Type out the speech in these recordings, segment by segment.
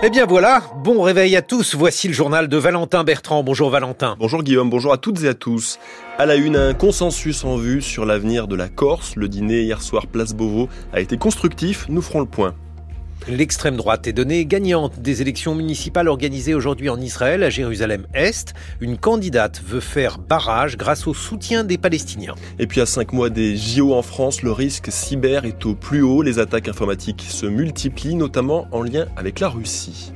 Eh bien voilà, bon réveil à tous. Voici le journal de Valentin Bertrand. Bonjour Valentin. Bonjour Guillaume, bonjour à toutes et à tous. À la une, un consensus en vue sur l'avenir de la Corse. Le dîner hier soir place Beauvau a été constructif. Nous ferons le point. L'extrême droite est donnée gagnante des élections municipales organisées aujourd'hui en Israël, à Jérusalem-Est. Une candidate veut faire barrage grâce au soutien des Palestiniens. Et puis à cinq mois des JO en France, le risque cyber est au plus haut. Les attaques informatiques se multiplient, notamment en lien avec la Russie.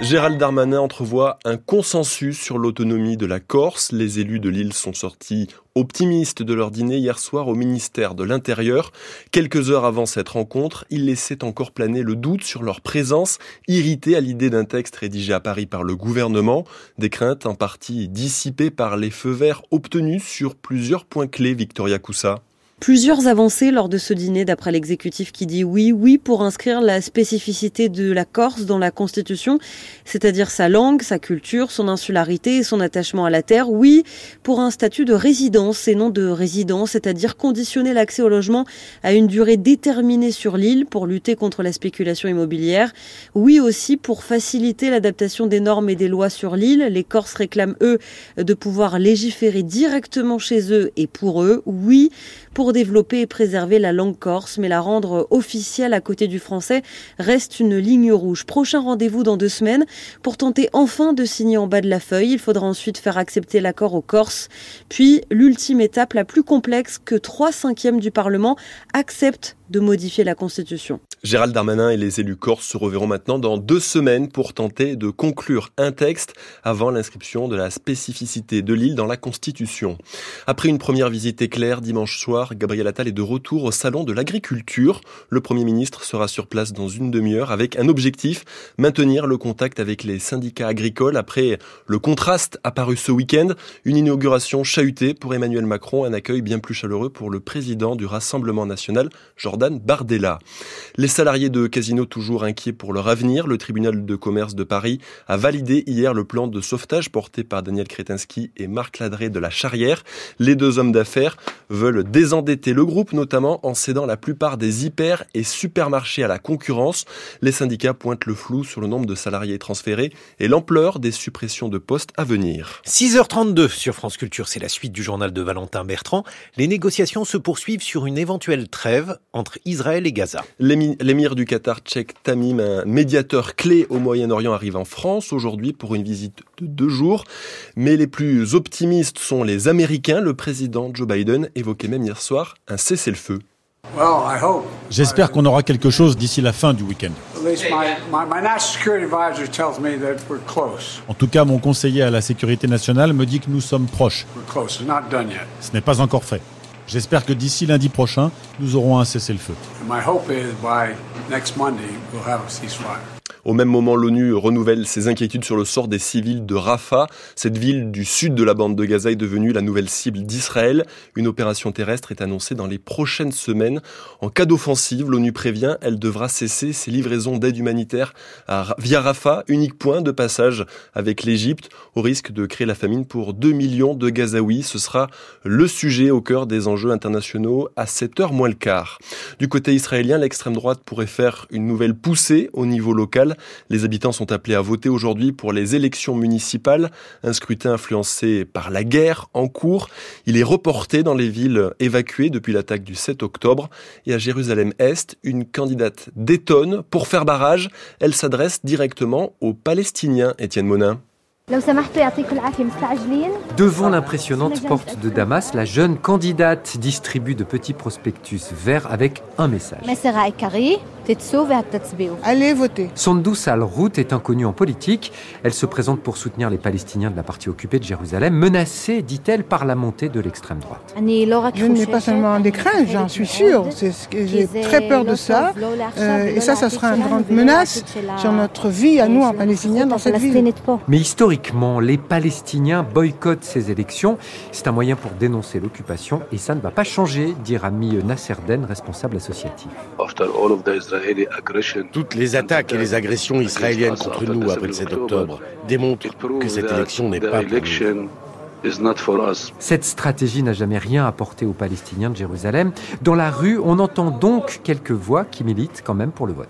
Gérald Darmanin entrevoit un consensus sur l'autonomie de la Corse. Les élus de l'île sont sortis optimistes de leur dîner hier soir au ministère de l'Intérieur. Quelques heures avant cette rencontre, ils laissaient encore planer le doute sur leur présence, irrités à l'idée d'un texte rédigé à Paris par le gouvernement, des craintes en partie dissipées par les feux verts obtenus sur plusieurs points clés, Victoria Coussa plusieurs avancées lors de ce dîner, d'après l'exécutif qui dit oui, oui pour inscrire la spécificité de la Corse dans la Constitution, c'est-à-dire sa langue, sa culture, son insularité et son attachement à la terre. Oui pour un statut de résidence et non de résidence, c'est-à-dire conditionner l'accès au logement à une durée déterminée sur l'île pour lutter contre la spéculation immobilière. Oui aussi pour faciliter l'adaptation des normes et des lois sur l'île. Les Corses réclament, eux, de pouvoir légiférer directement chez eux et pour eux. Oui pour développer et préserver la langue corse, mais la rendre officielle à côté du français reste une ligne rouge. Prochain rendez-vous dans deux semaines pour tenter enfin de signer en bas de la feuille. Il faudra ensuite faire accepter l'accord aux Corses. Puis, l'ultime étape la plus complexe que trois cinquièmes du Parlement acceptent de modifier la Constitution. Gérald Darmanin et les élus corses se reverront maintenant dans deux semaines pour tenter de conclure un texte avant l'inscription de la spécificité de l'île dans la Constitution. Après une première visite éclair dimanche soir, Gabriel Attal est de retour au Salon de l'Agriculture. Le Premier ministre sera sur place dans une demi-heure avec un objectif, maintenir le contact avec les syndicats agricoles après le contraste apparu ce week-end, une inauguration chahutée pour Emmanuel Macron, un accueil bien plus chaleureux pour le président du Rassemblement national, Jordan Bardella. Salariés de Casino toujours inquiets pour leur avenir, le tribunal de commerce de Paris a validé hier le plan de sauvetage porté par Daniel Kretinsky et Marc Ladré de la Charrière. Les deux hommes d'affaires veulent désendetter le groupe, notamment en cédant la plupart des hyper et supermarchés à la concurrence. Les syndicats pointent le flou sur le nombre de salariés transférés et l'ampleur des suppressions de postes à venir. 6h32 sur France Culture, c'est la suite du journal de Valentin Bertrand. Les négociations se poursuivent sur une éventuelle trêve entre Israël et Gaza. L'émir du Qatar tchèque Tamim, un médiateur clé au Moyen-Orient, arrive en France aujourd'hui pour une visite de deux jours. Mais les plus optimistes sont les Américains. Le président Joe Biden évoquait même hier soir un cessez-le-feu. J'espère qu'on aura quelque chose d'ici la fin du week-end. En tout cas, mon conseiller à la sécurité nationale me dit que nous sommes proches. Ce n'est pas encore fait. J'espère que d'ici lundi prochain, nous aurons un cessez-le-feu. Au même moment, l'ONU renouvelle ses inquiétudes sur le sort des civils de Rafah. Cette ville du sud de la bande de Gaza est devenue la nouvelle cible d'Israël. Une opération terrestre est annoncée dans les prochaines semaines. En cas d'offensive, l'ONU prévient, elle devra cesser ses livraisons d'aide humanitaire via Rafah, unique point de passage avec l'Égypte, au risque de créer la famine pour 2 millions de Gazaouis. Ce sera le sujet au cœur des enjeux internationaux à 7h moins le quart. Du côté israélien, l'extrême droite pourrait faire une nouvelle poussée au niveau local. Les habitants sont appelés à voter aujourd'hui pour les élections municipales, un scrutin influencé par la guerre en cours. Il est reporté dans les villes évacuées depuis l'attaque du 7 octobre. Et à Jérusalem-Est, une candidate détonne pour faire barrage. Elle s'adresse directement aux Palestiniens, Étienne Monin. Devant l'impressionnante porte de Damas, la jeune candidate distribue de petits prospectus verts avec un message. Allez voter. Sondou Al-Rout est inconnue en politique. Elle se présente pour soutenir les Palestiniens de la partie occupée de Jérusalem, menacée, dit-elle, par la montée de l'extrême droite. Je n'ai pas seulement des craintes, j'en suis sûre. J'ai très peur de ça. Euh, et ça, ça sera une grande menace sur notre vie à nous, en Palestiniens, dans cette ville. Mais historiquement, les Palestiniens boycottent ces élections. C'est un moyen pour dénoncer l'occupation et ça ne va pas changer, dit Rami Nasserden, responsable associatif. Toutes les attaques et les agressions israéliennes contre nous après le 7 octobre démontrent que cette élection n'est pas pour Cette stratégie n'a jamais rien apporté aux Palestiniens de Jérusalem. Dans la rue, on entend donc quelques voix qui militent quand même pour le vote.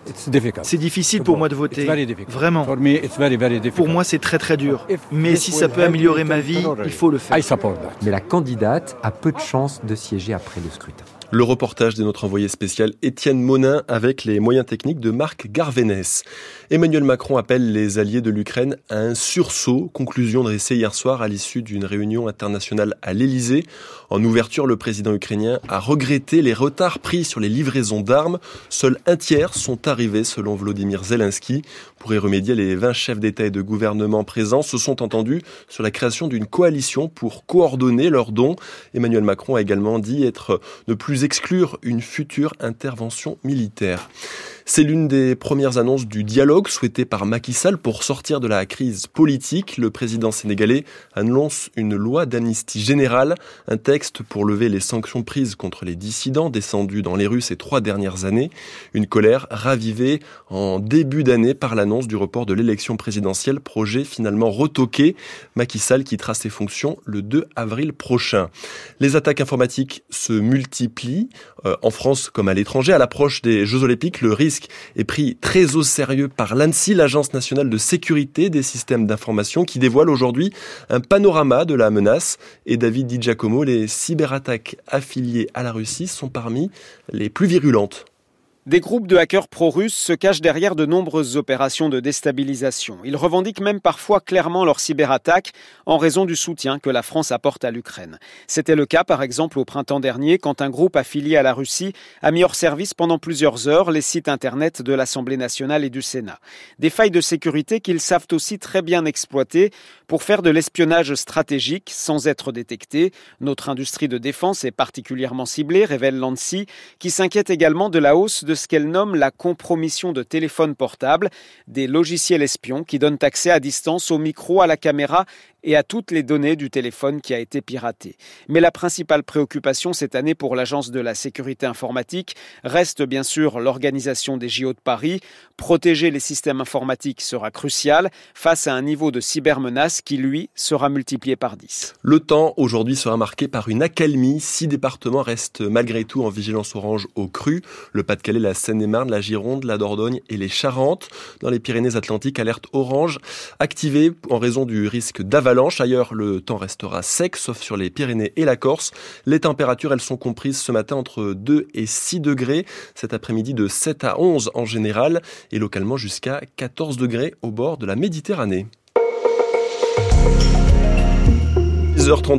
C'est difficile pour moi de voter. Vraiment. Pour moi, c'est très très dur. Mais si ça peut améliorer ma vie, il faut le faire. Mais la candidate a peu de chances de siéger après le scrutin. Le reportage de notre envoyé spécial Étienne Monin avec les moyens techniques de Marc Garvenès. Emmanuel Macron appelle les alliés de l'Ukraine à un sursaut, conclusion dressée hier soir à l'issue d'une réunion internationale à l'Élysée. En ouverture, le président ukrainien a regretté les retards pris sur les livraisons d'armes. Seuls un tiers sont arrivés selon Vladimir Zelensky. Pour y remédier, les 20 chefs d'État et de gouvernement présents se sont entendus sur la création d'une coalition pour coordonner leurs dons. Emmanuel Macron a également dit être ne plus exclure une future intervention militaire. C'est l'une des premières annonces du dialogue souhaité par Macky Sall pour sortir de la crise politique. Le président sénégalais annonce une loi d'amnistie générale, un texte pour lever les sanctions prises contre les dissidents descendus dans les rues ces trois dernières années. Une colère ravivée en début d'année par l'annonce du report de l'élection présidentielle, projet finalement retoqué. Macky Sall quittera ses fonctions le 2 avril prochain. Les attaques informatiques se multiplient euh, en France comme à l'étranger. À l'approche des Jeux Olympiques, le risque est pris très au sérieux par l'ANSI, l'Agence nationale de sécurité des systèmes d'information, qui dévoile aujourd'hui un panorama de la menace. Et David Di Giacomo, les cyberattaques affiliées à la Russie sont parmi les plus virulentes. Des groupes de hackers pro-russes se cachent derrière de nombreuses opérations de déstabilisation. Ils revendiquent même parfois clairement leur cyberattaque en raison du soutien que la France apporte à l'Ukraine. C'était le cas par exemple au printemps dernier quand un groupe affilié à la Russie a mis hors service pendant plusieurs heures les sites internet de l'Assemblée nationale et du Sénat. Des failles de sécurité qu'ils savent aussi très bien exploiter pour faire de l'espionnage stratégique sans être détectés. Notre industrie de défense est particulièrement ciblée, révèle l'ANSI, qui s'inquiète également de la hausse de ce qu'elle nomme la compromission de téléphones portables, des logiciels espions qui donnent accès à distance au micro, à la caméra et à toutes les données du téléphone qui a été piraté. Mais la principale préoccupation cette année pour l'Agence de la sécurité informatique reste bien sûr l'organisation des JO de Paris. Protéger les systèmes informatiques sera crucial face à un niveau de cybermenace qui, lui, sera multiplié par 10. Le temps aujourd'hui sera marqué par une accalmie. Six départements restent malgré tout en vigilance orange au cru. Le Pas-de-Calais, la Seine-et-Marne, la Gironde, la Dordogne et les Charentes. Dans les Pyrénées-Atlantiques, alerte orange activée en raison du risque d'avalanche Ailleurs, le temps restera sec, sauf sur les Pyrénées et la Corse. Les températures, elles sont comprises ce matin entre 2 et 6 degrés. Cet après-midi, de 7 à 11 en général et localement jusqu'à 14 degrés au bord de la Méditerranée. 10h30.